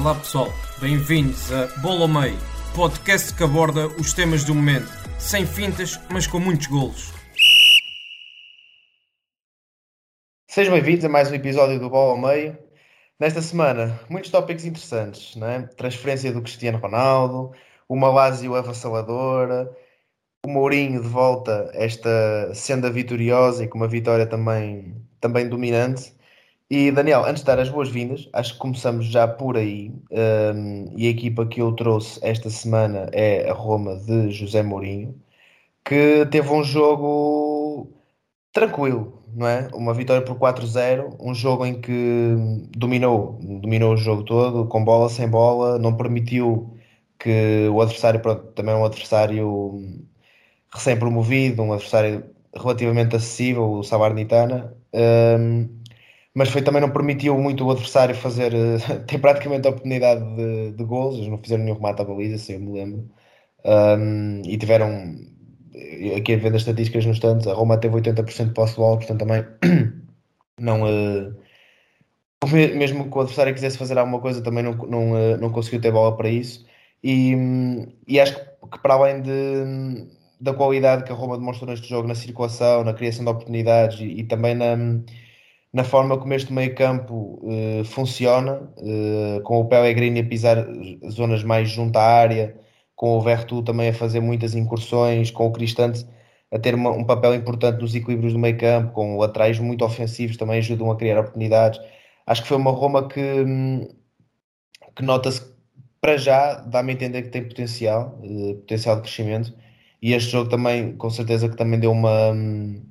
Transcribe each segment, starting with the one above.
Olá pessoal, bem-vindos a Bola ao Meio, podcast que aborda os temas do momento, sem fintas, mas com muitos golos. Sejam bem-vindos a mais um episódio do Bola ao Meio. Nesta semana, muitos tópicos interessantes, não é? Transferência do Cristiano Ronaldo, o Malásio avassaladora, o Mourinho de volta esta senda vitoriosa e com uma vitória também, também dominante. E Daniel, antes de dar as boas-vindas, acho que começamos já por aí. Um, e a equipa que eu trouxe esta semana é a Roma de José Mourinho, que teve um jogo tranquilo, não é? Uma vitória por 4-0, um jogo em que dominou, dominou o jogo todo, com bola, sem bola, não permitiu que o adversário, pronto, também é um adversário recém-promovido, um adversário relativamente acessível, o Salernitana. Um, mas foi também não permitiu muito o adversário fazer ter praticamente a oportunidade de, de gols, eles não fizeram nenhum remate à baliza, se eu me lembro, um, e tiveram aqui a ver as estatísticas nos tantos, a Roma teve 80% de posse de bola, portanto também não uh, mesmo que o adversário quisesse fazer alguma coisa também não, não, uh, não conseguiu ter bola para isso. E, e acho que para além de, da qualidade que a Roma demonstrou neste jogo na circulação, na criação de oportunidades e, e também na na forma como este meio campo uh, funciona, uh, com o Pellegrini a pisar zonas mais junto à área, com o Vertu também a fazer muitas incursões, com o Cristante a ter uma, um papel importante nos equilíbrios do meio campo, com laterais muito ofensivos também ajudam a criar oportunidades. Acho que foi uma Roma que, hum, que nota-se para já, dá-me a entender que tem potencial, uh, potencial de crescimento, e este jogo também, com certeza que também deu uma... Um,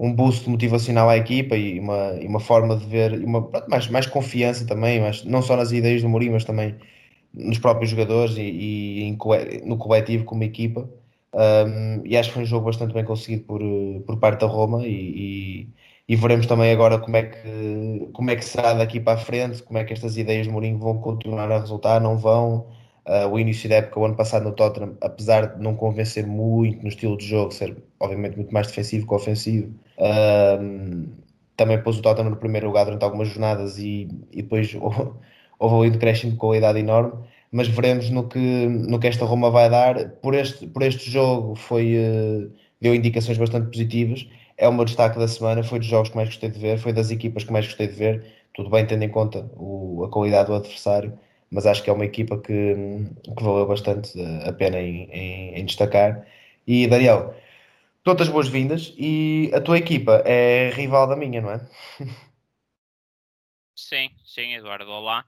um boost motivacional à equipa e uma, e uma forma de ver, uma, mais, mais confiança também, mas não só nas ideias do Mourinho, mas também nos próprios jogadores e, e em, no coletivo como equipa. Um, e acho que foi um jogo bastante bem conseguido por, por parte da Roma e, e, e, veremos também agora como é, que, como é que será daqui para a frente, como é que estas ideias do Mourinho vão continuar a resultar, não vão. Uh, o início da época, o ano passado no Tottenham, apesar de não convencer muito no estilo de jogo, ser obviamente muito mais defensivo que ofensivo, também pôs o Tottenham no primeiro lugar durante algumas jornadas e, e depois houve um decréscimo de qualidade enorme. Mas veremos no que, no que esta Roma vai dar. Por este, por este jogo foi, uh, deu indicações bastante positivas. É o meu destaque da semana. Foi dos jogos que mais gostei de ver, foi das equipas que mais gostei de ver. Tudo bem, tendo em conta o, a qualidade do adversário mas acho que é uma equipa que, que valeu bastante a pena em, em, em destacar. E Daniel, todas as boas-vindas e a tua equipa é rival da minha, não é? Sim, sim, Eduardo, olá.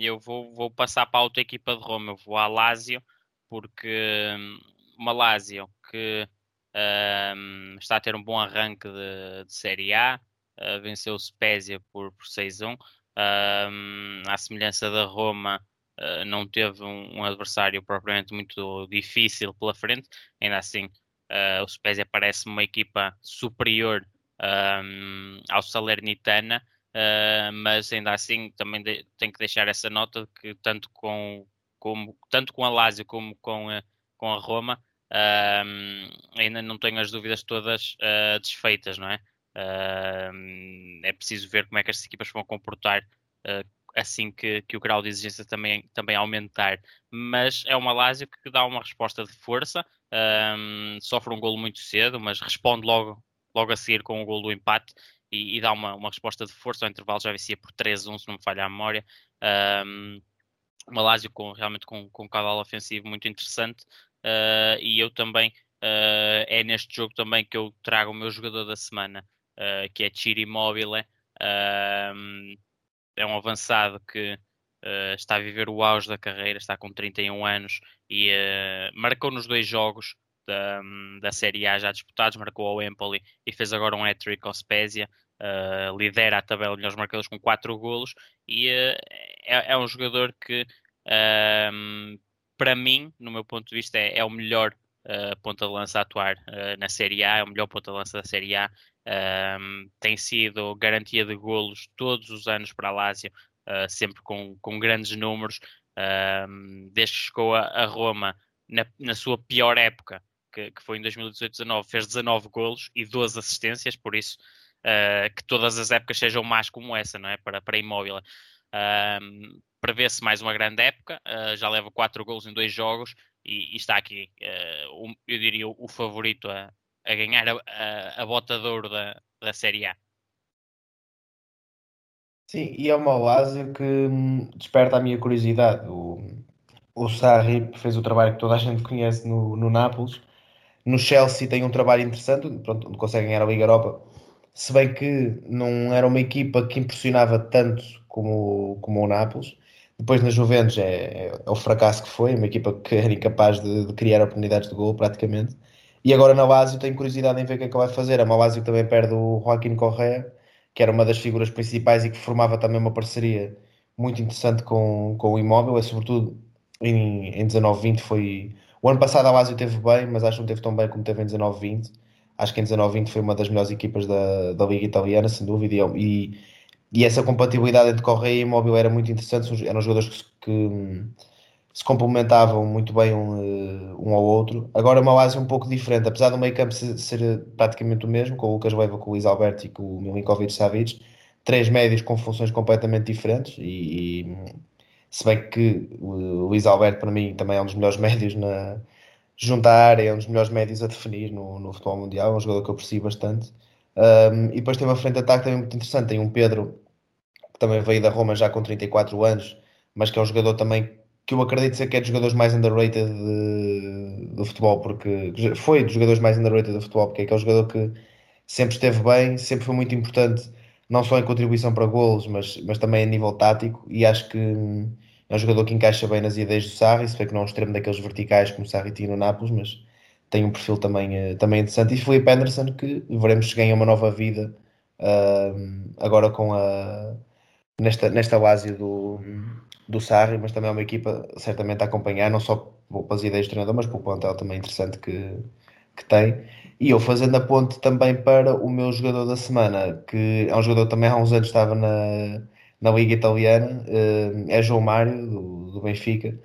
Eu vou, vou passar para a outra equipa de Roma, eu vou à Lazio, porque uma Lazio que um, está a ter um bom arranque de, de Série A, uh, venceu o Spezia por, por 6-1, um, à semelhança da Roma, uh, não teve um, um, adversário propriamente muito difícil pela frente. Ainda assim, uh, o Spezia parece uma equipa superior um, ao Salernitana, uh, mas ainda assim também de, tem que deixar essa nota que tanto com, como, tanto com a Lazio como com, com a Roma, ainda não tenho as dúvidas todas desfeitas, não é? Uh, é preciso ver como é que estas equipas vão comportar uh, assim que, que, o grau de exigência também, também aumentar. Mas é uma Lazio que dá uma resposta de força, sofre um golo muito cedo, mas responde logo, logo a seguir com o golo do empate e, e dá uma, uma resposta de força. Ao intervalo já vencia por 3-1, se não me falha a memória. Um, uma Lazio com, realmente com, com um cavalo ofensivo muito interessante uh, e eu também Uh, é neste jogo também que eu trago o meu jogador da semana uh, que é Chiri Mobile. É um avançado que uh, está a viver o auge da carreira, está com 31 anos e marcou nos dois jogos da, da Série A já disputados, marcou ao Empoli e fez agora um hat-trick ao Spezia. lidera a tabela de melhores marcadores com 4 golos e é, é um jogador que, um, para mim, no meu ponto de vista, é, é o melhor uh, ponta de lança a atuar uh, na Série A, é o melhor ponta de lança da Série A. Um, tem sido garantia de golos todos os anos para a Lazio, uh, sempre com, com grandes números. Um, desde que chegou a, a Roma na, na, sua pior época, que, que foi em 2018-19, fez 19 golos e 12 assistências, por isso uh, que todas as épocas sejam más como essa, não é? Para, para Imóvel. Um, Prevê-se mais uma grande época, uh, já leva 4 golos em dois jogos e, e está aqui, uh, um, eu diria, o favorito a, a ganhar a, a, a bota de ouro da, da Série A. Sim, e é uma Lazio que hum, desperta a minha curiosidade. O, o Sarri fez o trabalho que toda a gente conhece no, no Nápoles. No Chelsea tem um trabalho interessante, pronto, onde consegue ganhar a Liga Europa. Se bem que não era uma equipa que impressionava tanto como, como o Nápoles. Depois na Juventus é, é, é o fracasso que foi, uma equipa que era incapaz de, de, criar oportunidades de gol praticamente. E agora na Lazio tenho curiosidade em ver o que é que vai fazer. A Lazio também perde o Joaquim Correa, que era uma das figuras principais e que formava também uma parceria muito interessante com, com o Imóvel, e sobretudo em, em 19-20 foi... O ano passado a Lazio teve bem, mas acho que não teve tão bem como teve em 19-20. Acho que em 19-20 foi uma das melhores equipas da, da Liga Italiana, sem dúvida, e, e essa compatibilidade entre Correia e Imóvel era muito interessante, eram jogadores que, que se complementavam muito bem um, um ao outro. Agora uma Lazio um pouco diferente, apesar do meio campo ser, ser, praticamente o mesmo, com o Lucas Leiva, com o Luís Alberto e com o Milinkovic Savic, três médios com funções completamente diferentes e, e se bem que o Luís Alberto para mim também é um dos melhores médios na junto à área, é um dos melhores médios a definir no, no futebol mundial, é um jogador que eu aprecio bastante. Um, e depois tem uma frente de ataque também muito interessante, tem um Pedro que também veio da Roma já com 34 anos, mas que é um jogador também que eu acredito ser que é dos jogadores mais underrated de, do futebol, porque foi dos jogadores mais underrated do futebol, porque é aquele jogador que sempre esteve bem, sempre foi muito importante, não só em contribuição para golos, mas, mas também a nível tático, e acho que é um jogador que encaixa bem nas ideias do Sarri, se bem que não é um extremo daqueles verticais como o Sarri tinha no Nápoles, mas tem um perfil também, eh, também interessante. E Felipe Anderson, que veremos se ganha uma nova vida uh, agora com a nesta, nesta base do, do Sarri, mas também é uma equipa certamente a acompanhar, não só pelas ideias do treinador, mas pelo plantel também interessante que, que tem. E eu fazendo a ponte também para o meu jogador da semana, que é um jogador que também há uns anos estava na, na Liga Italiana, uh, é João Mário, do, do Benfica.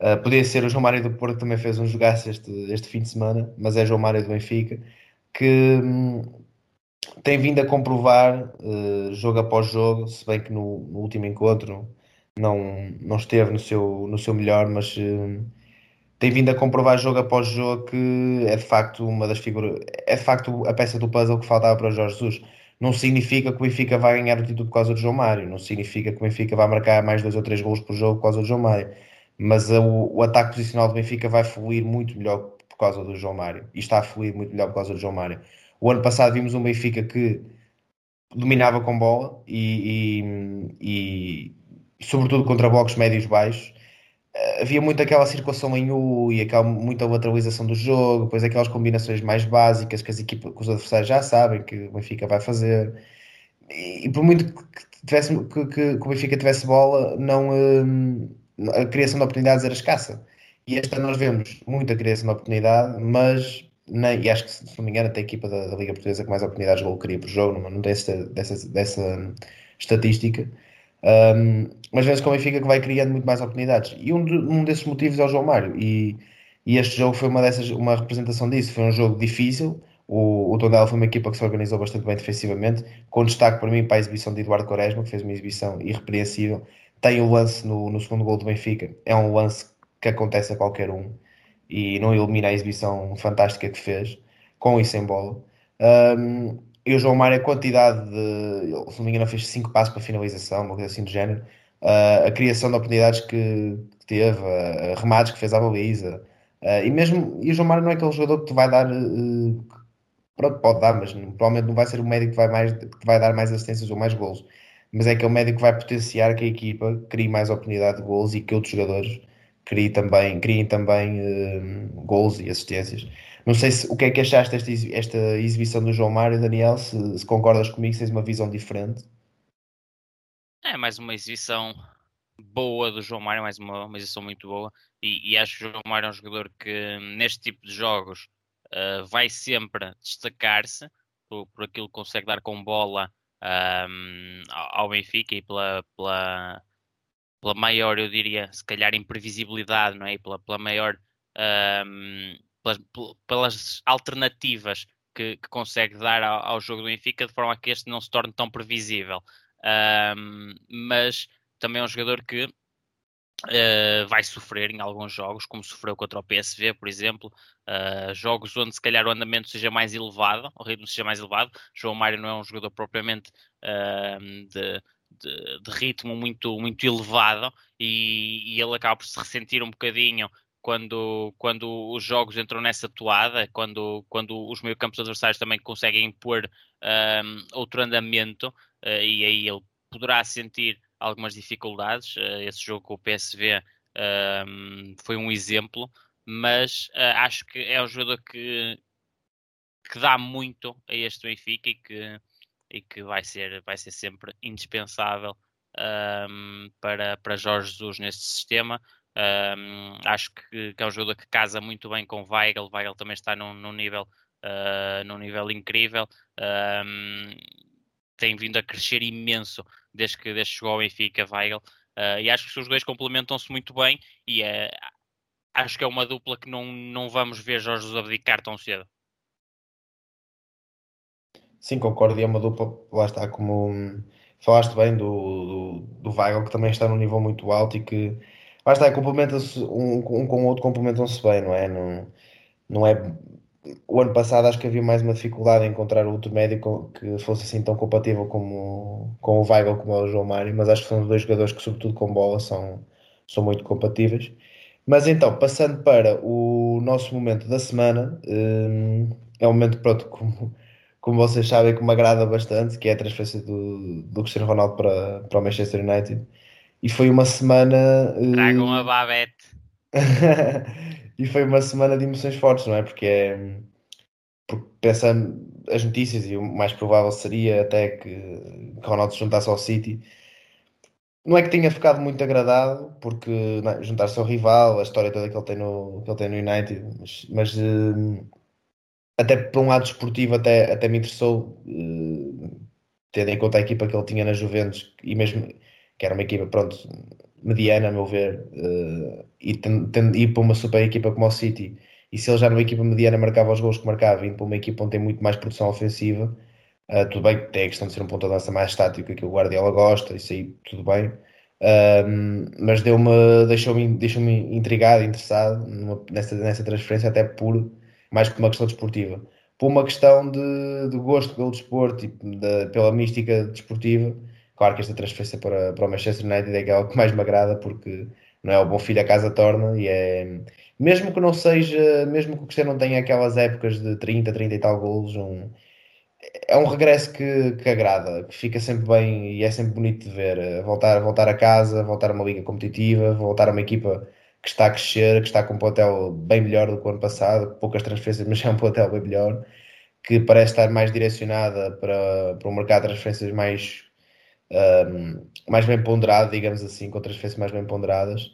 Uh, podia ser o João Mário do Porto, também fez um jogaço este, este fim de semana, mas é João Mário do Benfica, que um, tem vindo a comprovar, uh, jogo após jogo, se bem que no, no último encontro não, não esteve no seu, no seu melhor, mas uh, tem vindo a comprovar jogo após jogo que é de facto uma das figuras, é de facto a peça do puzzle que faltava para o Jorge Jesus. Não significa que o Benfica vai ganhar o título por causa do João Mário, não significa que o Benfica vai marcar mais dois ou três gols por jogo por causa do João Mário, mas uh, o, o ataque posicional do Benfica vai fluir muito melhor por causa do João Mário e está a fluir muito melhor por causa do João Mário. O ano passado vimos um Benfica que dominava com bola e, e, e sobretudo contra blocos médios baixos. Eh, havia muito aquela circulação em U e aquela, muita lateralização do jogo, depois aquelas combinações mais básicas que as equipas, que os adversários já sabem que o Benfica vai fazer. E, por muito que, tivesse, que, que, que, o Benfica tivesse bola, não, hum, a criação de oportunidades era escassa. E esta nós vemos muita criação de oportunidade, mas nem, e acho que se não me engano até a equipa da, da Liga Portuguesa que mais oportunidades de gol cria por jogo, não, não tem essa, dessa, dessa estatística. Um, mas vezes como o Benfica que vai criando muito mais oportunidades. E um, de, um desses motivos é o João Mário. E, e este jogo foi uma, dessas, uma representação disso. Foi um jogo difícil. O, o Tondela foi uma equipa que se organizou bastante bem defensivamente, com destaque para mim para a exibição de Eduardo Quaresma, que fez uma exibição irrepreensível. Tem o lance no, no segundo gol do Benfica, é um lance que acontece a qualquer um e não elimina a exibição fantástica que fez, com e sem bola. Um, e o João Mário, a quantidade de. Se não me engano, fez 5 passos para finalização, uma coisa assim do género. Uh, a criação de oportunidades que, que teve, uh, remates que fez à baliza. Uh, e mesmo. E o João Mário não é aquele jogador que te vai dar. Pronto, pode dar, mas provavelmente não vai ser o médico que vai, mais, que vai dar mais assistências ou mais golos. Mas é que é o médico que vai potenciar que a equipa crie mais oportunidade de golos e que outros jogadores criem também, criem também gols e assistências. Não sei se, o que é que achaste desta esta exibição do João Mário, Daniel, se, se concordas comigo, se tens uma visão diferente. É mais uma exibição boa do João Mário, mais uma, uma exibição muito boa. E, e, acho que o João Mário é um jogador que, neste tipo de jogos, uh, vai sempre destacar-se por, por aquilo que consegue dar com bola um, ao Benfica e pela, pela, pela maior, eu diria, se calhar, imprevisibilidade, não é? E pela, pela maior. Um, pelas, pelas, alternativas que, que consegue dar ao, ao, jogo do Benfica, de forma a que este não se torne tão previsível. Um, mas também é um jogador que uh, vai sofrer em alguns jogos, como sofreu contra o PSV, por exemplo, uh, jogos onde se calhar o andamento seja mais elevado, o ritmo seja mais elevado. João Mário não é um jogador propriamente uh, de, de, de, ritmo muito, muito elevado e, e, ele acaba por se ressentir um bocadinho quando, quando os jogos entram nessa toada, quando, quando os meio-campos adversários também conseguem impor um, outro andamento, uh, e aí ele poderá sentir algumas dificuldades. Uh, esse jogo com o PSV um, foi um exemplo, mas uh, acho que é um jogador que, que dá muito a este Benfica e que, e que vai, ser, vai ser sempre indispensável um, para, para Jorge Jesus neste sistema. Um, acho que, que, é um jogador que casa muito bem com Weigl. Weigl também está num, num nível, uh, num nível incrível. Um, tem vindo a crescer imenso desde que, desde que chegou ao Benfica, Weigl. Uh, e acho que os dois complementam-se muito bem e é, acho que é uma dupla que não, não vamos ver Jorge abdicar tão cedo. Sim, concordo, e é uma dupla, lá está, como falaste bem do, do, do Weigl, que também está num nível muito alto e que Lá está, complementa-se um, um com o outro, complementam-se bem, não é? Não, não é. O ano passado acho que havia mais uma dificuldade em encontrar outro médico que fosse assim tão compatível como, com o Weigl como é o João Mário, mas acho que são dois jogadores que, sobretudo com bola, são, são muito compatíveis. Mas então, passando para o nosso momento da semana, hum, é um momento, pronto, como, como vocês sabem, que me agrada bastante, que é a transferência do, do Cristiano Ronaldo para, para o Manchester United e foi uma semana. Tragam uh... a Babette. e foi uma semana de emoções fortes, não é? Porque é. Porque pensando as notícias, e o mais provável seria até que, que Ronaldo se juntasse ao City. Não é que tenha ficado muito agradado, porque é? juntar-se ao rival, a história toda que ele tem no, que ele tem no United, mas, mas uh, até por um lado esportivo, até, até me interessou, uh, tendo em conta a equipa que ele tinha na Juventus e mesmo que era uma equipa, pronto, mediana, a meu ver, uh, e tendo ir para uma super equipa como o City, e se ele já numa equipa mediana marcava os gols que marcava, indo para uma equipa onde tem muito mais produção ofensiva, uh, tudo bem tem a questão de ser um ponto de lança mais estático, que o Guardiola gosta, isso aí tudo bem, uh, mas deu-me, deixou-me deixou intrigado, interessado numa, nessa, nessa transferência, até por, mais que uma questão desportiva, por uma questão de, de gosto pelo desporto e de, pela mística desportiva, Claro que esta transferência para, para o Manchester United é aquela que mais me agrada porque não é o bom filho a casa torna e é mesmo que não seja, mesmo que o Cristiano não tenha aquelas épocas de 30, 30 e tal golos, um, é um regresso que, que agrada, que fica sempre bem e é sempre bonito de ver. Voltar, voltar a casa, voltar a uma liga competitiva, voltar a uma equipa que está a crescer, que está com um plantel bem melhor do que o ano passado, poucas transferências, mas é um plantel bem melhor, que parece estar mais direcionada para, para um mercado de transferências mais um, mais bem ponderado, digamos assim, com transferências mais bem ponderadas.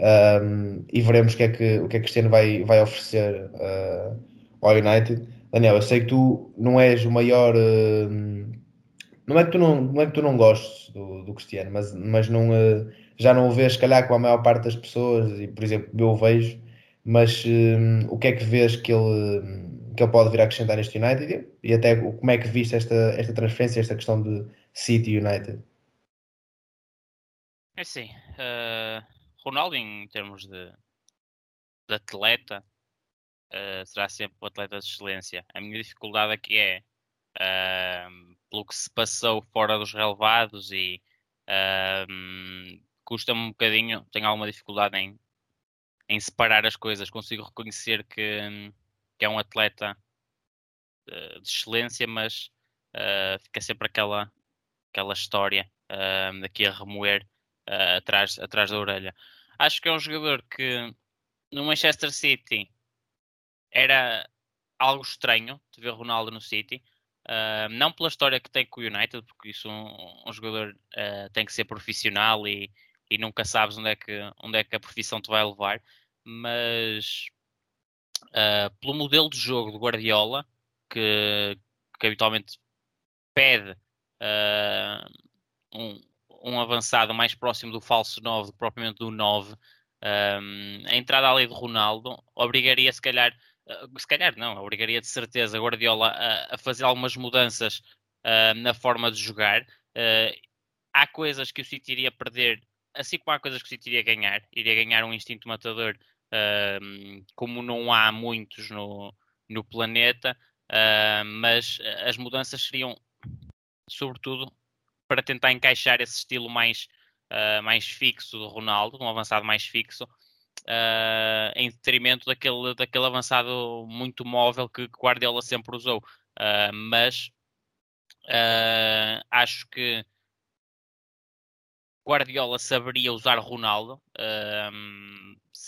Um, e veremos o que é que o que é que Cristiano vai, vai oferecer uh, ao United. Daniel, eu sei que tu não és o maior. Uh, não é que tu não, não, é que tu não gostes do, do Cristiano, mas, mas não, uh, já não o vês, se calhar, com a maior parte das pessoas, e por exemplo, eu o vejo, mas o que é que vês que ele, que ele pode vir a acrescentar neste United e até como é que viste esta, esta transferência, esta questão de City United? É sim. Uh, Ronaldo, em termos de, de atleta, uh, será sempre um atleta de excelência. A minha dificuldade aqui é, uh, pelo que se passou fora dos relevados e custa-me um bocadinho, tenho alguma dificuldade em, em separar as coisas. Consigo reconhecer que, que é um atleta de excelência, mas fica sempre aquela aquela história uh, daqui a remoer uh, atrás, atrás da orelha. Acho que é um jogador que no Manchester City era algo estranho de ver Ronaldo no City. Uh, não pela história que tem com o United, porque isso um, um jogador uh, tem que ser profissional e, e nunca sabes onde é que, onde é que a profissão te vai levar, mas uh, pelo modelo de jogo do Guardiola, que, que habitualmente pede uh, um, um avançado mais próximo do falso 9 do que propriamente do 9, um, a entrada ali de Ronaldo obrigaria se calhar, uh, se calhar não, obrigaria de certeza Guardiola a, a fazer algumas mudanças na forma de jogar. Há coisas que o City iria perder, assim como há coisas que o City iria ganhar. Iria ganhar um instinto matador, como não há muitos no, no planeta, mas as mudanças seriam, sobretudo, para tentar encaixar esse estilo mais, uh, mais fixo do Ronaldo, um avançado mais fixo, uh, em detrimento daquele, daquele avançado muito móvel que Guardiola sempre usou. Uh, mas acho que Guardiola saberia usar Ronaldo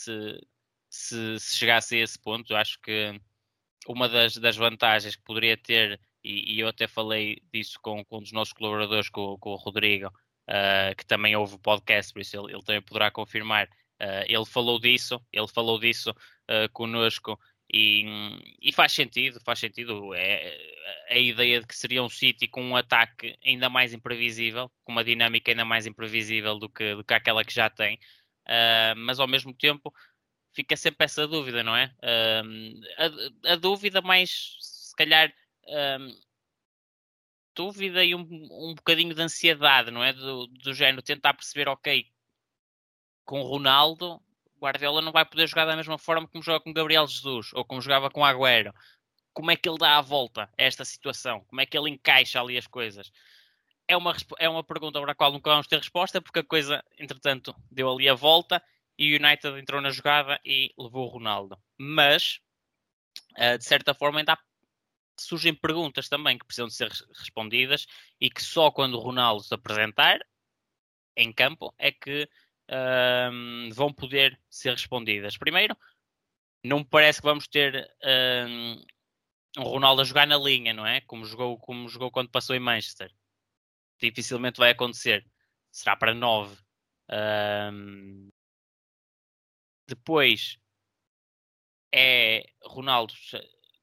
se, se, se, chegasse a esse ponto. Acho que uma das, das vantagens que poderia ter e, e, eu até falei disso com, com um dos nossos colaboradores, com, com o Rodrigo, uh, que também ouve o podcast, por isso ele, ele também poderá confirmar. Uh, ele falou disso, ele falou disso uh, conosco e, e, faz sentido, faz sentido. É, a ideia de que seria um City com um ataque ainda mais imprevisível, com uma dinâmica ainda mais imprevisível do que, do que aquela que já tem, uh, mas ao mesmo tempo fica sempre essa dúvida, não é? Uh, a, a, dúvida mais, se calhar, um, dúvida e um, um bocadinho de ansiedade, não é? Do, do género, tentar perceber, ok, com Ronaldo, Guardiola não vai poder jogar da mesma forma como joga com Gabriel Jesus ou como jogava com Agüero. Como é que ele dá a volta a esta situação? Como é que ele encaixa ali as coisas? É uma, é uma pergunta para a qual nunca vamos ter resposta, porque a coisa, entretanto, deu ali a volta e o United entrou na jogada e levou o Ronaldo. Mas, uh, de certa forma, ainda há surgem perguntas também que precisam de ser respondidas e que só quando o Ronaldo se apresentar em campo é que um, vão poder ser respondidas. Primeiro, não me parece que vamos ter um, um, Ronaldo a jogar na linha, não é? Como jogou, como jogou quando passou em Manchester. Dificilmente vai acontecer. Será para 9. Um, depois é Ronaldo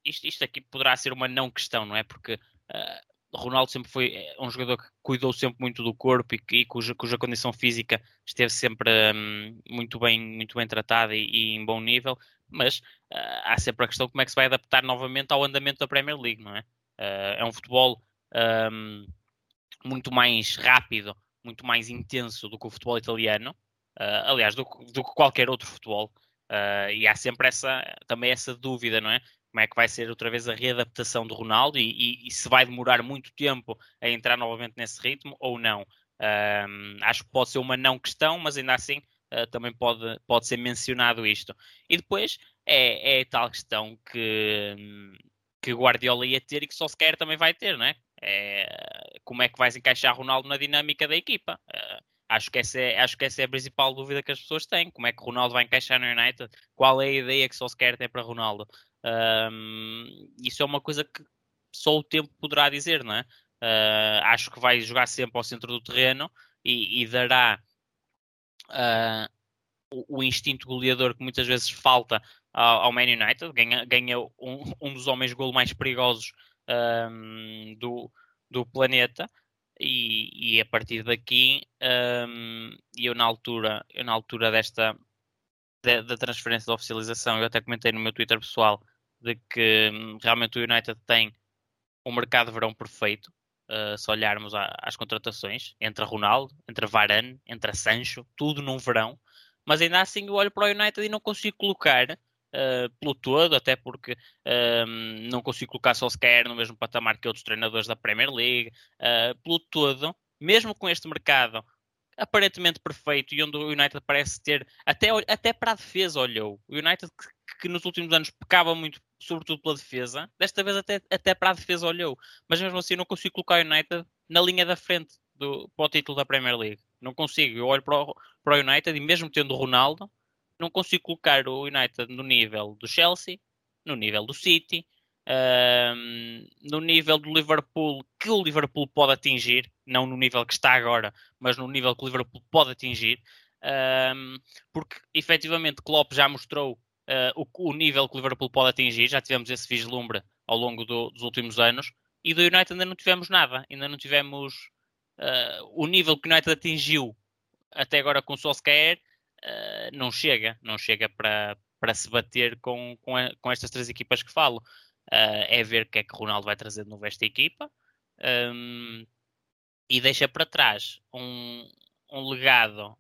isto, isto aqui poderá ser uma não questão, não é? Porque uh, Ronaldo sempre foi é, um jogador que cuidou sempre muito do corpo e, e cuja, cuja condição física esteve sempre um, muito, bem, muito bem tratada e, e em bom nível, mas uh, há sempre a questão como é que se vai adaptar novamente ao andamento da Premier League, não é? Uh, é um futebol um, muito mais rápido, muito mais intenso do que o futebol italiano, aliás, do, do, que qualquer outro futebol. e há sempre essa, também essa dúvida, não é? como é que vai ser outra vez a readaptação do Ronaldo e, e, e se vai demorar muito tempo a entrar novamente nesse ritmo ou não. Um, acho que pode ser uma não questão, mas ainda assim uh, também pode, pode ser mencionado isto. E depois é, é tal questão que, que Guardiola ia ter e que só se quer também vai ter, não é? é como é que vais encaixar Ronaldo na dinâmica da equipa? Uh, acho que, essa é, acho que essa é a principal dúvida que as pessoas têm. Como é que Ronaldo vai encaixar no United? Qual é a ideia que só se quer ter para Ronaldo? Um, isso é uma coisa que só o tempo poderá dizer, não é? Uh, acho que vai jogar sempre ao centro do terreno e, e dará uh, o, o, instinto goleador que muitas vezes falta ao, ao Man United. Ganha, ganha um, um, dos homens golo mais perigosos um, do, do planeta. E, e, a partir daqui, eu na altura, eu na altura desta da, da transferência da oficialização, eu até comentei no meu Twitter pessoal de que hum, realmente o United tem um mercado de verão perfeito. Uh, se olharmos às contratações, entre Ronaldo, entre Varane, entre Sancho, tudo num verão. Mas ainda assim eu olho para o United e não consigo colocar uh, pelo todo, até porque uh, não consigo colocar só sequer no mesmo patamar que outros treinadores da Premier League. Uh, pelo todo, mesmo com este mercado aparentemente perfeito e onde o United parece ter, até, até para a defesa olhou. O United que, que nos últimos anos pecava muito, sobretudo pela defesa, desta vez até, até para a defesa olhou. Mas mesmo assim não consigo colocar o United na linha da frente do, para o título da Premier League. Não consigo. Eu olho para o, para o United e mesmo tendo o Ronaldo, não consigo colocar o United no nível do Chelsea, no nível do City, um, no nível do Liverpool que o Liverpool pode atingir, não no nível que está agora, mas no nível que o Liverpool pode atingir. um, porque efetivamente Klopp já mostrou uh, o, o, nível que o Liverpool pode atingir, já tivemos esse vislumbre ao longo do, dos últimos anos, e do United ainda não tivemos nada, ainda não tivemos uh, o nível que o United atingiu até agora com o Solskjaer, não chega, não chega para, para se bater com, com, a, com estas três equipas que falo. é ver o que é que Ronaldo vai trazer de novo esta equipa. Um, e deixa para trás um, um legado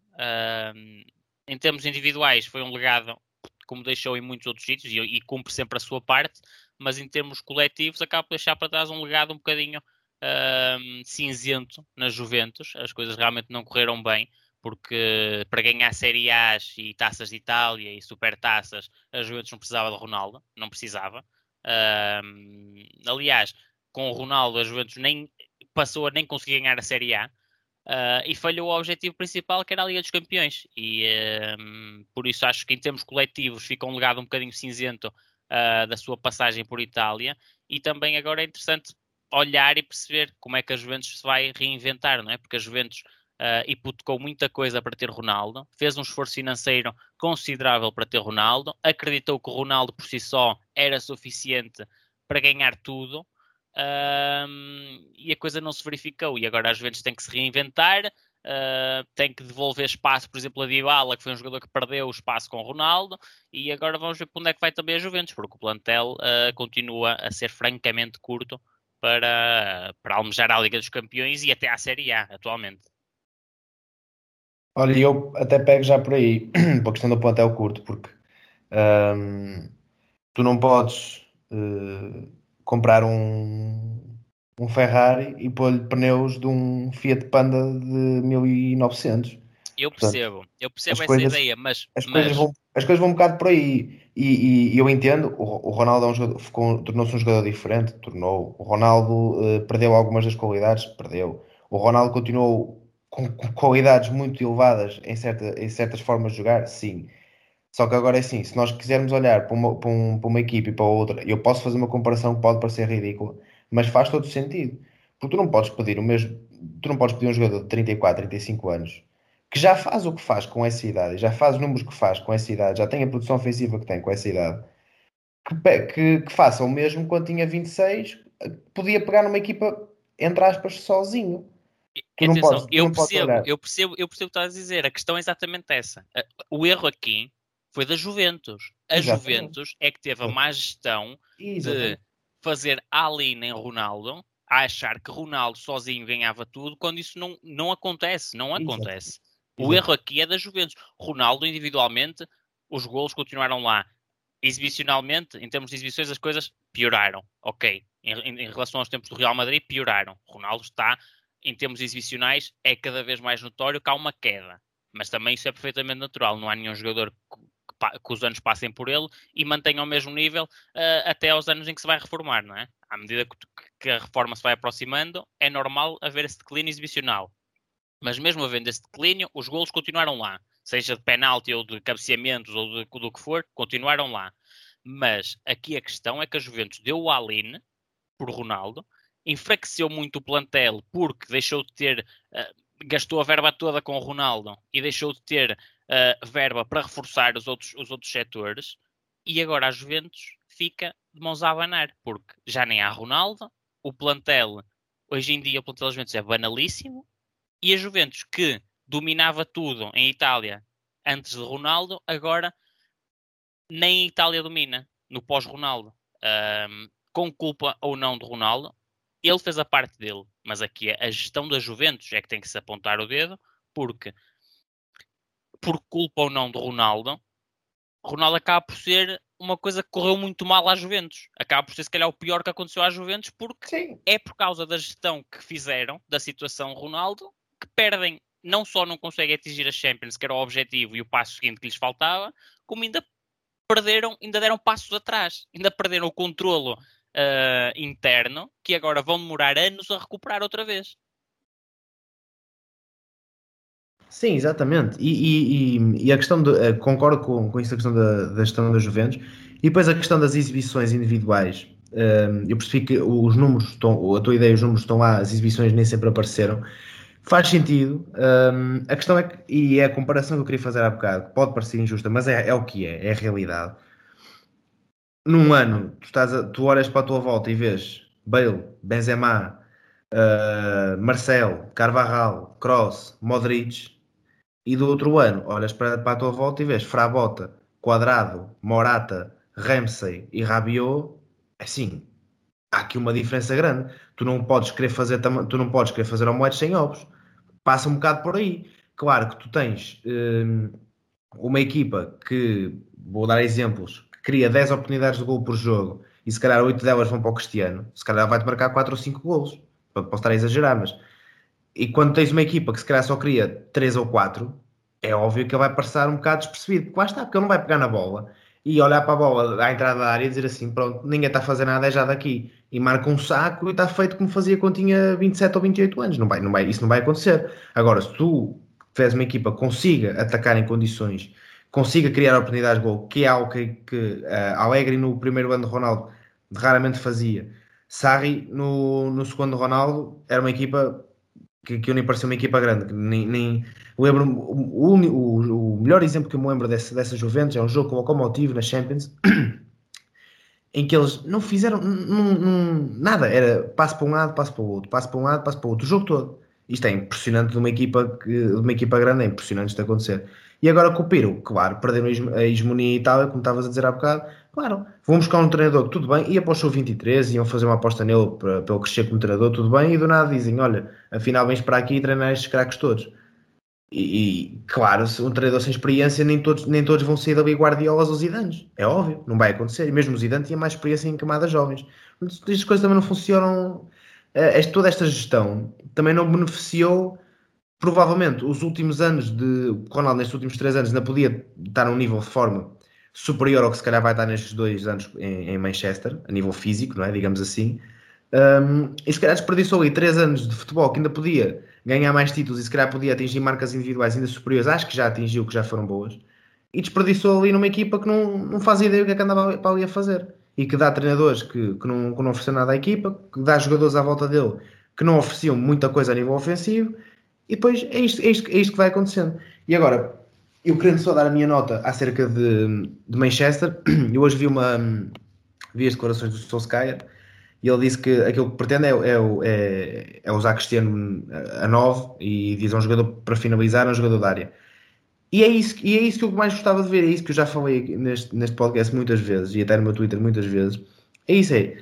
um, em termos individuais foi um legado como deixou em muitos outros sítios e, e, cumpre sempre a sua parte, mas em termos coletivos acaba por deixar para trás um legado um bocadinho cinzento na Juventus. As coisas realmente não correram bem, porque para ganhar Série A e taças de Itália e supertaças, a Juventus não precisava de Ronaldo, não precisava. Um, aliás, com o Ronaldo, a Juventus nem passou a nem conseguir ganhar a Série A. Uh, e falhou o objetivo principal que era a Liga dos Campeões e uh, por isso acho que em termos coletivos fica um legado um bocadinho cinzento uh, da sua passagem por Itália e também agora é interessante olhar e perceber como é que a Juventus se vai reinventar, não é? Porque a Juventus uh, hipotecou muita coisa para ter Ronaldo, fez um esforço financeiro considerável para ter Ronaldo, acreditou que Ronaldo por si só era suficiente para ganhar tudo. Um, e a coisa não se verificou. E agora as Juventus têm que se reinventar, uh, tem que devolver espaço, por exemplo, a Dybala, que foi um jogador que perdeu o espaço com o Ronaldo, e agora vamos ver para onde é que vai também a Juventus, porque o plantel uh, continua a ser francamente curto para, para almejar a Liga dos Campeões e até à Série A atualmente. Olha, eu até pego já por aí, para a questão do plantel curto, porque um, tu não podes uh, comprar um, um Ferrari e pôr-lhe pneus de um Fiat Panda de 1900. Eu percebo, Portanto, eu percebo essa coisas, ideia, mas as, mas... Coisas vão, as coisas vão um bocado por aí. E, e, e eu entendo, o, o Ronaldo é um tornou-se um jogador diferente, tornou. O Ronaldo uh, perdeu algumas das qualidades, perdeu. O Ronaldo continuou com, com qualidades muito elevadas em, certa, em certas formas de jogar, sim. Só que agora é assim, se nós quisermos olhar para uma, para, um, para uma equipe e para outra, eu posso fazer uma comparação que pode parecer ridícula, mas faz todo sentido. Porque tu não podes pedir o mesmo, tu não podes pedir um jogador de 34, 35 anos que já faz o que faz com essa idade, já faz os números que faz com essa idade, já tem a produção ofensiva que tem com essa idade, que, que, que faça o mesmo quando tinha 26, podia pegar numa equipa, entre aspas, sozinho. Atenção, podes, eu, percebo, eu, percebo, eu percebo o que estás a dizer. A questão é exatamente essa. O erro aqui foi da Juventus. A Exatamente. Juventus é que teve a má gestão Exatamente. de fazer all-in em Ronaldo, a achar que Ronaldo sozinho ganhava tudo, quando isso não, não acontece. Não acontece. O erro aqui é da Juventus. Ronaldo, individualmente, os golos continuaram lá. Exibicionalmente, em termos de exibições, as coisas pioraram. Ok. Em, em, em relação aos tempos do Real Madrid, pioraram. Ronaldo está, em termos exibicionais, é cada vez mais notório que há uma queda. Mas também isso é perfeitamente natural. Não há nenhum jogador que os anos passem por ele e mantenham o mesmo nível uh, até aos anos em que se vai reformar, não é? À medida que, que, a reforma se vai aproximando, é normal haver esse declínio exibicional. Mas mesmo havendo esse declínio, os golos continuaram lá. Seja de penalti ou de cabeceamentos ou de, do que for, continuaram lá. Mas aqui a questão é que a Juventus deu o Aline por Ronaldo, enfraqueceu muito o plantel porque deixou de ter, uh, gastou a verba toda com o Ronaldo e deixou de ter uh, verba para reforçar os outros, os outros setores e agora a Juventus fica de mãos a abanar, porque já nem há Ronaldo, o plantel, hoje em dia o plantel da Juventus é banalíssimo e a Juventus que dominava tudo em Itália antes de Ronaldo, agora nem a Itália domina no pós-Ronaldo. Um, com culpa ou não de Ronaldo, ele fez a parte dele, mas aqui a gestão da Juventus é que tem que se apontar o dedo, porque por culpa ou não de Ronaldo, Ronaldo acaba por ser uma coisa que correu muito mal à Juventus. Acaba por ser, se calhar, o pior que aconteceu à Juventus, porque Sim. é por causa da gestão que fizeram da situação Ronaldo que perdem, não só não conseguem atingir a Champions, que era o objetivo e o passo seguinte que lhes faltava, como ainda perderam, ainda deram passos atrás, ainda perderam o controlo uh, interno, que agora vão demorar anos a recuperar outra vez. Sim, exatamente. E, e, e a questão de. Uh, concordo com, com isso, a questão da, da gestão da Juventus. E depois a questão das exibições individuais. Uh, eu percebi que os números estão. A tua ideia, os números estão lá, as exibições nem sempre apareceram. Faz sentido. Um, a questão é que, e é a comparação que eu queria fazer há bocado, pode parecer injusta, mas é, é o que é, é a realidade. Num ano, tu, estás a, tu olhas para a tua volta e vês Bale, Benzema, uh, Marcel, Carvajal, Cross, Modric, e do outro ano olhas para, para a tua volta e vês Frabota, Quadrado, Morata, Ramsey e Rabiot, assim, há aqui uma diferença grande. Tu não podes querer fazer, tu não podes querer fazer omoetes sem ovos passa um bocado por aí. Claro que tu tens um, uma equipa que, vou dar exemplos, cria 10 oportunidades de gol por jogo e se calhar 8 delas vão para o Cristiano, se calhar vai-te marcar 4 ou 5 golos. Posso estar a exagerar, mas. E quando tens uma equipa que se calhar só cria 3 ou 4, é óbvio que ele vai passar um bocado despercebido. Porque lá está, porque ele não vai pegar na bola e olhar para a bola à entrada da área e dizer assim: pronto, ninguém está a fazer nada, é já daqui. E marca um saco e está feito como fazia quando tinha 27 ou 28 anos. Não vai, não vai, isso não vai acontecer. Agora, se tu tiveres uma equipa que consiga atacar em condições, consiga criar oportunidades de gol, que é algo que, que uh, Alegre no primeiro ano de Ronaldo raramente fazia. Sarri no, no segundo Ronaldo era uma equipa que, que nem parecia uma equipa grande. Nem, nem lembro o, o, o, melhor exemplo que eu me lembro dessa, dessa Juventus é um jogo com o Locomotive na Champions. em que eles não fizeram nada, era passo para um lado, passo para o outro, passo para um lado, passo para o outro, o jogo todo. Isto é impressionante de uma equipa, de uma equipa grande, é impressionante isto acontecer. E agora com o Piro, claro, perderam a hegemonia em Itália, como estavas a dizer há bocado, claro, vão buscar um treinador tudo bem, ia para o show 23, iam fazer uma aposta nele para, para ele crescer como treinador, tudo bem, e do nada dizem, olha, afinal vens para aqui e treinar estes craques todos. E, e, claro, um treinador sem experiência, nem todos, nem todos vão sair dali Guardiolas ou Zidanes. É óbvio, não vai acontecer. E mesmo o Zidane tinha mais experiência em camadas jovens. Estas coisas também não funcionam. Eh, toda esta gestão também não beneficiou. Provavelmente, os últimos anos de Ronaldo, nestes últimos três anos, ainda podia estar num nível de forma superior ao que se calhar vai estar nestes dois anos em, em Manchester, a nível físico, não é? Digamos assim. Um, e se calhar desperdiçou ali três anos de futebol que ainda podia ganhar mais títulos e se calhar podia atingir marcas individuais ainda superiores, acho que já atingiu, que já foram boas, e desperdiçou ali numa equipa que não, não faz ideia do que é que andava para ali a fazer. E que dá treinadores que, que, não, que não ofereceu nada à equipa, que dá jogadores à volta dele que não ofereciam muita coisa a nível ofensivo, e depois é isto, é isto, é isto que vai acontecendo. E agora, eu querendo só dar a minha nota acerca de, de Manchester, eu hoje vi uma vi as declarações do Solskjaer e ele disse que aquilo que pretende é, é, é, é usar Cristiano a 9 e diz a um jogador para finalizar, a um jogador da área. E é, isso, e é isso que eu mais gostava de ver, é isso que eu já falei neste, neste podcast muitas vezes e até no meu Twitter muitas vezes. É isso aí.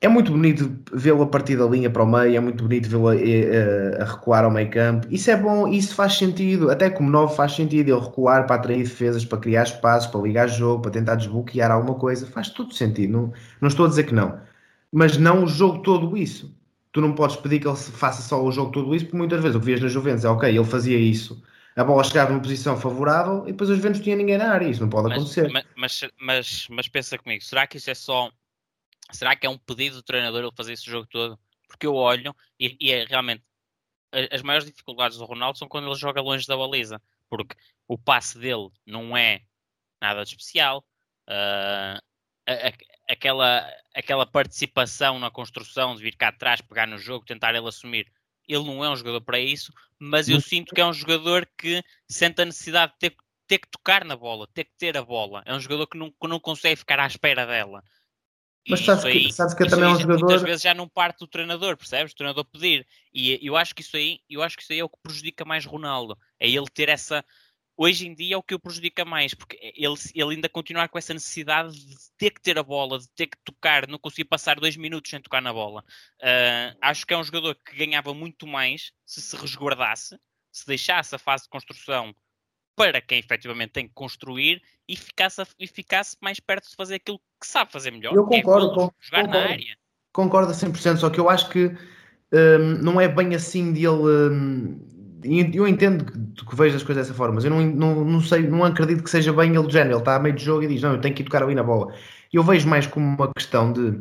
É, muito bonito vê-lo a partir da linha para o meio, é muito bonito vê-lo a, a, a, recuar ao meio campo. Isso é bom, isso faz sentido. Até como novo faz sentido ele recuar para atrair defesas, para criar espaços, para ligar jogo, para tentar desbloquear alguma coisa. Faz todo sentido. Não, não estou a dizer que não mas não o jogo todo isso. Tu não podes pedir que ele faça só o jogo todo isso, porque muitas vezes o que vias na Juventus é ok, ele fazia isso, a bola chegava numa posição favorável e depois a Juventus tinha ninguém na área. Isso não pode mas, acontecer. Mas, mas, mas, mas, pensa comigo, será que isso é só. Será que é um pedido do treinador ele fazer esse jogo todo? Porque eu olho e, e é realmente. As maiores dificuldades do Ronaldo são quando ele joga longe da baliza, porque o passe dele não é nada de especial. Uh, a, aquela, aquela participação na construção de vir cá atrás, pegar no jogo, tentar ele assumir. Ele não é um jogador para isso, mas eu sinto que é um jogador que sente a necessidade de ter, ter que tocar na bola, ter que ter a bola. É um jogador que não, que não consegue ficar à espera dela. Mas sabes, aí, que, sabes que também é um jogador. Muitas vezes já não parte do treinador, percebes? O treinador pedir. E eu acho que isso aí, eu acho que isso aí é o que prejudica mais Ronaldo. É ele ter essa hoje em dia é o que o prejudica mais, porque ele, ele ainda continuar com essa necessidade de ter que ter a bola, de ter que tocar, não conseguir passar dois minutos sem tocar na bola. Uh, acho que é um jogador que ganhava muito mais se se resguardasse, se deixasse a fase de construção para quem efetivamente tem que construir e ficasse, e ficasse mais perto de fazer aquilo que sabe fazer melhor. Eu é concordo, é golos, jogar concordo, na área. Concordo a 100%, só que eu acho que um, não é bem assim dele. Um eu entendo que, que vejo as coisas dessa forma, mas eu não, não, não sei, não acredito que seja bem ele de género. Ele está a meio de jogo e diz: Não, eu tenho que ir tocar ali na bola. Eu vejo mais como uma questão de.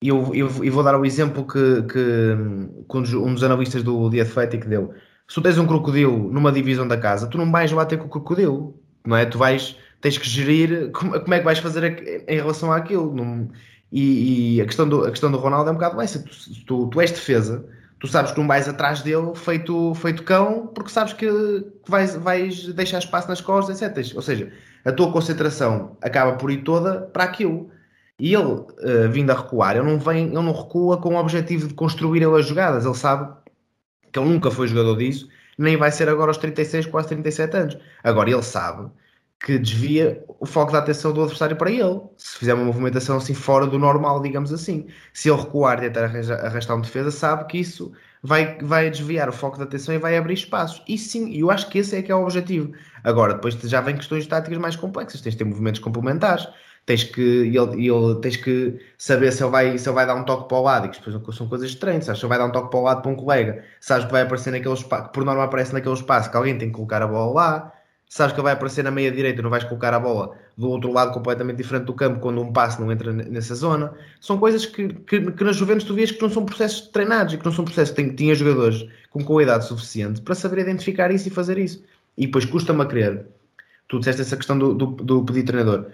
Eu, eu, eu vou dar o exemplo que, que, que um dos analistas do The Athletic deu. Se tu tens um crocodilo numa divisão da casa, tu não vais lá ter com o crocodilo, não é? Tu vais, tens que gerir como, como é que vais fazer em relação àquilo. Não, e, e, a, questão do, a questão do Ronaldo é um bocado essa. Tu, tu, tu és defesa, tu sabes que não vais atrás dele feito, feito cão, porque sabes que vais, vais deixar espaço nas costas, etc. Ou seja, a tua concentração acaba por ir toda para aquilo. E ele, uh, vindo a recuar, ele não, vem, ele não recua com o objetivo de construir ele as jogadas. Ele sabe que ele nunca foi jogador disso, nem vai ser agora aos 36, quase 37 anos. Agora, ele sabe que desvia o foco da atenção do adversário para ele. Se fizer uma movimentação assim fora do normal, digamos assim. Se ele recuar e tentar arrastar uma defesa, sabe que isso vai, vai desviar o foco da atenção e vai abrir espaços. E sim, eu acho que esse é que é o objetivo. Agora, depois já vem questões táticas mais complexas. Tens de ter movimentos complementares. Tens que, ele, ele, tens que saber se ele, vai, se ele vai dar um toque para o lado, e que depois são coisas estranhas. Se ele vai dar um toque para o lado para um colega, sabes que vai aparecer naquele espaço, que por norma aparece naquele espaço, que alguém tem que colocar a bola lá sabes que ele vai aparecer na meia direita, não vais colocar a bola do outro lado completamente diferente do campo quando um passe não entra nessa zona. São coisas que, que, que nas Juventus tu vês que não são processos treinados e que não são processos que tinha jogadores com qualidade suficiente para saber identificar isso e fazer isso. E depois custa-me a crer, tu disseste essa questão do, do, do pedido treinador,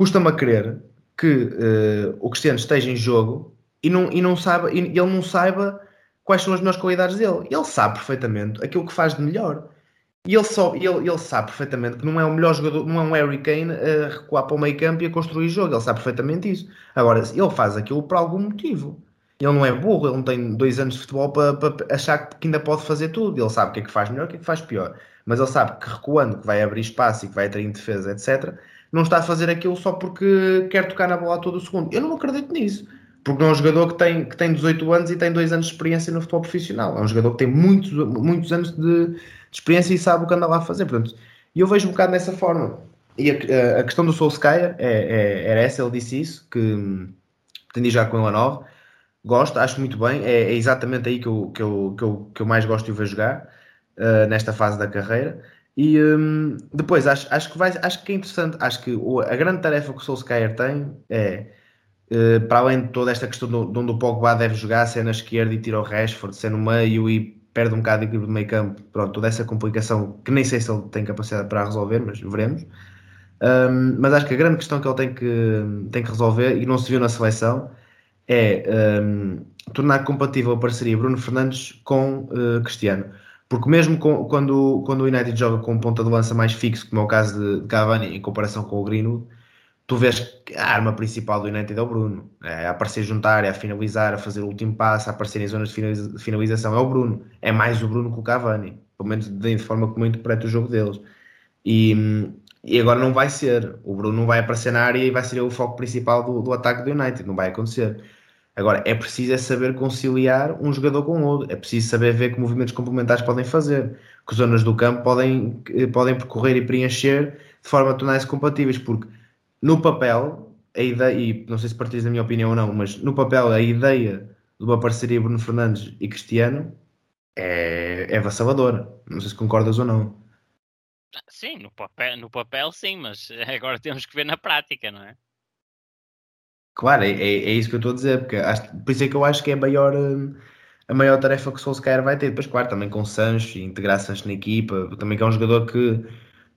custa-me a crer que uh, o Cristiano esteja em jogo e, não, e, não saiba, e ele não saiba quais são as melhores qualidades dele. Ele sabe perfeitamente aquilo que faz de melhor. E ele, só, ele, ele sabe perfeitamente que não é o melhor jogador, não é um Harry Kane a recuar para o meio campo e a construir jogo. Ele sabe perfeitamente isso. Agora, ele faz aquilo por algum motivo. Ele não é burro, ele não tem dois anos de futebol para, para achar que ainda pode fazer tudo. Ele sabe o que é que faz melhor o que é que faz pior. Mas ele sabe que recuando, que vai abrir espaço e que vai ter em defesa, etc., não está a fazer aquilo só porque quer tocar na bola todo o segundo. Eu não acredito nisso. Porque não é um jogador que tem, que tem 18 anos e tem dois anos de experiência no futebol profissional. É um jogador que tem muitos, muitos anos de, de experiência e sabe o que anda lá a fazer. Portanto, eu vejo um bocado dessa forma. E a, a questão do Solskjaer é, é, era essa, ele disse isso, que atendi já com ele a 9. Gosto, acho muito bem. É, é, exatamente aí que eu, que, eu, que, eu, que eu mais gosto de o ver jogar, uh, nesta fase da carreira. E um, depois, acho, acho, que vai, acho que é interessante. Acho que a grande tarefa que o Solskjaer tem é, uh, para além de toda esta questão de onde o Pogba deve jogar, se é na esquerda e tira o Rashford, se é no meio e perde um bocado de equilíbrio de meio campo, pronto, toda essa complicação que nem sei se ele tem capacidade para resolver, mas veremos. Um, mas acho que a grande questão que ele tem que, tem que resolver, e não se viu na seleção, é um, tornar compatível a parceria Bruno Fernandes com uh, Cristiano. Porque mesmo com, quando, quando o United joga com um ponta de lança mais fixo, como é o caso de Cavani, em comparação com o Greenwood, tu vês que a arma principal do United é o Bruno. É a aparecer juntar, é a finalizar, a fazer o último passo, a aparecer em zonas de finalização. É o Bruno. É mais o Bruno que o Cavani. Pelo menos de forma como eu interpreto o jogo deles. E, e agora não vai ser. O Bruno não vai aparecer na área e vai ser o foco principal do, do ataque do United. Não vai acontecer. Agora, é preciso é saber conciliar um jogador com o outro. É preciso saber ver que movimentos complementares podem fazer. Que zonas do campo podem, podem percorrer e preencher de forma a tornar-se compatíveis. Porque no papel, a ideia, e não sei se partilhas da minha opinião ou não, mas no papel a ideia de uma parceria Bruno Fernandes e Cristiano é, é avassaladora. Não sei se concordas ou não. Sim, no papel, no papel sim, mas agora temos que ver na prática, não é? Claro, é, é, é isso que eu estou a dizer, porque acho, por isso é que eu acho que é a maior, a maior tarefa que o Solskjaer vai ter. Depois, claro, também com Sancho, integrar Sancho na equipa, também que é um jogador que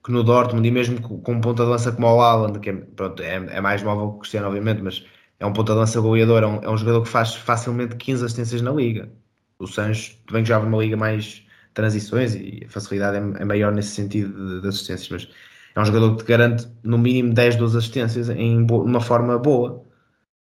que no Dortmund, e mesmo com um ponta de lança como o Haaland, que é, pronto, é, é, mais móvel que o Cristiano, obviamente, mas é um ponta de lança goleador, é um, é um jogador que faz facilmente 15 assistências na liga. O Sancho também jogava numa liga mais transições e a facilidade é, é maior nesse sentido de, de, assistências, mas é um jogador que te garante no mínimo 10, 12 assistências em uma forma boa.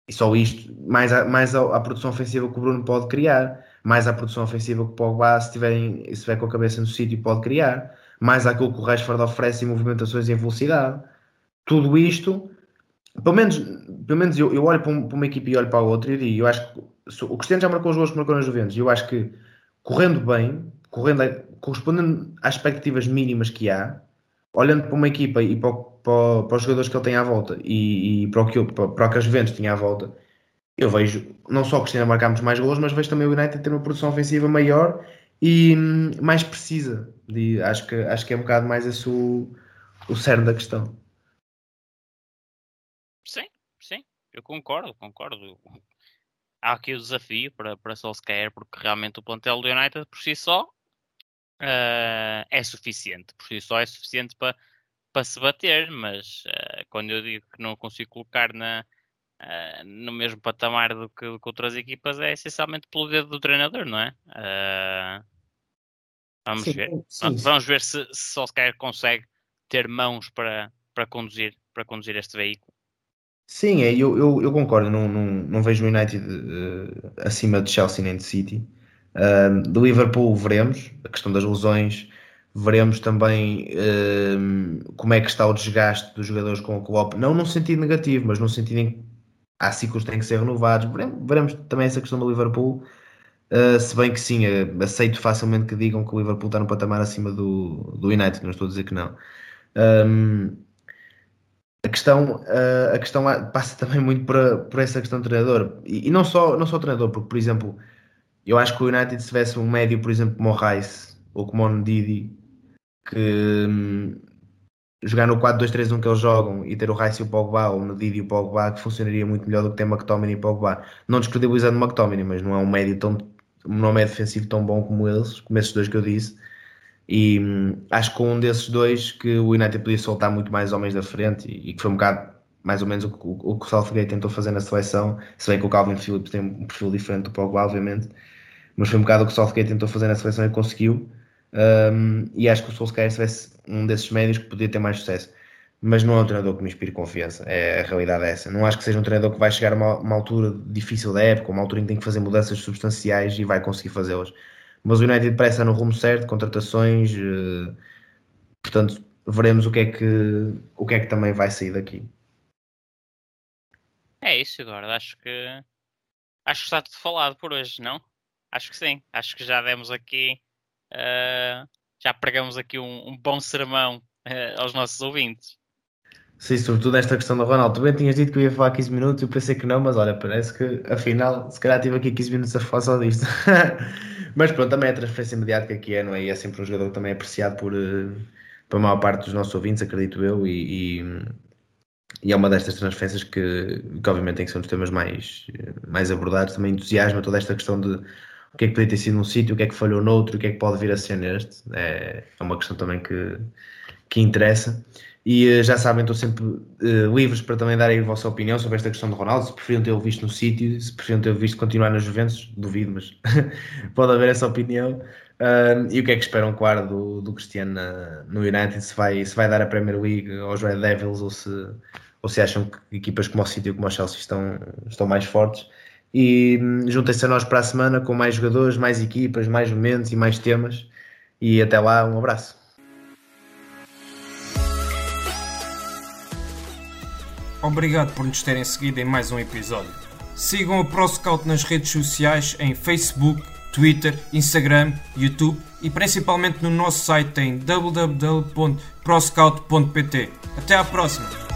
E só isto, mais a, mais a, a, produção ofensiva que o Bruno pode criar, mais a produção ofensiva que o Pogba, se tiver, se estiver com a cabeça no sítio, pode criar mais aquilo que o Rashford oferece em movimentações em velocidade. Tudo isto, pelo menos, pelo menos eu, eu olho para, um, para, uma equipe e olho para a outra e digo, eu acho que o Cristiano já marcou os gols que marcou nas Juventus, e eu acho que correndo bem, correndo, correspondendo às expectativas mínimas que há, olhando para uma equipa e para, para, para os jogadores que ele tem à volta e, e para, o que, para, para o que as Juventus tinha à volta, eu vejo não só o Cristiano marcar muitos mais gols, mas vejo também o United ter uma produção ofensiva maior e hum, mais precisa. De, acho, que, acho que é um bocado mais esse o, o cerne da questão. Sim, sim, eu concordo, concordo. Há aqui o desafio para, para Solskjaer, porque realmente o plantel do United por si só uh, é suficiente. Por si só é suficiente para, para se bater, mas uh, quando eu digo que não consigo colocar na, uh, no mesmo patamar do que, do que, outras equipas é essencialmente pelo dedo do treinador, não é? Uh, vamos sim, ver. Sim, vamos ver se, se Solskjaer consegue ter mãos para, para, conduzir, para conduzir este veículo. Sim, é, eu, eu, eu concordo. Não, não, não vejo o United uh, acima de Chelsea nem de City. Do Liverpool veremos a questão das lesões. Veremos também uh, como é que está o desgaste dos jogadores com o Klopp. Não num sentido negativo, mas num sentido em que há ciclos que têm que ser renovados. Veremos, veremos também essa questão do Liverpool. Uh, se bem que sim, aceito facilmente que digam que o Liverpool está no patamar acima do, do United, não estou a dizer que não. Um, a questão, uh, a questão passa também muito por, por essa questão do treinador. E, e, não, só, não só o treinador, porque, por exemplo, eu acho que o United, se tivesse um médio, por exemplo, como o Rice ou como o Ndidi, que um, jogar no 4-2-3-1 que eles jogam e ter o Rice e o Pogba, ou o Ndidi e o Pogba, que funcionaria muito melhor do que ter McTominay e Pogba. Não descredibilizando McTominay, mas não é um médio tão não é defensivo tão bom como eles, como esses dois que eu disse. E hum, acho que com um desses dois que o United podia soltar muito mais homens da frente e, e que foi um bocado mais ou menos o, o, o que o Southgate tentou fazer na seleção, se bem que o Calvin Phillips tem um perfil diferente do Pogba, obviamente, mas foi um bocado o que o Southgate tentou fazer na seleção e conseguiu. Um, e acho que o Solskjaer tivesse um desses médios que podia ter mais sucesso. Mas não é um treinador que me inspire confiança, é a realidade é essa. Não acho que seja um treinador que vai chegar a uma, uma altura difícil da época, uma altura em que tem que fazer mudanças substanciais e vai conseguir fazê-las mas o United parece estar no rumo certo, contratações, uh, portanto veremos o que é que o que é que também vai sair daqui. É isso, Eduardo. Acho que acho que está tudo falado por hoje, não? Acho que sim. Acho que já demos aqui uh, já pregamos aqui um, um bom sermão uh, aos nossos ouvintes. Sim, sobretudo esta questão do Ronaldo. Tu bem tinhas dito que eu ia falar 15 minutos, eu pensei que não, mas olha, parece que afinal, se calhar tive aqui 15 minutos a falar só disto. mas pronto, também é a transferência mediática que é, não é? E é sempre um jogador também é apreciado por, uh, por maior parte dos nossos ouvintes, acredito eu, e, e, e é uma destas transferências que, que obviamente tem que ser um dos temas mais, mais abordados. Também entusiasma toda esta questão de o que é que podia ter sido num sítio, o que é que falhou noutro, o que é que pode vir a ser neste. É, é uma questão também que, que interessa. E uh, já sabem, estou sempre uh, livres para também darem a vossa opinião sobre esta questão de Ronaldo. Se preferiam ter visto no sítio, se preferiam ter visto continuar nas Juventus, duvido, mas pode haver essa opinião. Uh, e o que é que esperam, claro, do, do Cristiano na, no United? Se vai, se vai dar a Premier League aos Red Devils ou se, ou se acham que equipas como o City ou como o Chelsea estão, estão mais fortes. E um, juntem-se a nós para a semana com mais jogadores, mais equipas, mais momentos e mais temas. E até lá, um abraço. Obrigado por nos terem seguido em mais um episódio. Sigam a ProScout nas redes sociais em Facebook, Twitter, Instagram, YouTube e principalmente no nosso site em www.proscout.pt. Até à próxima!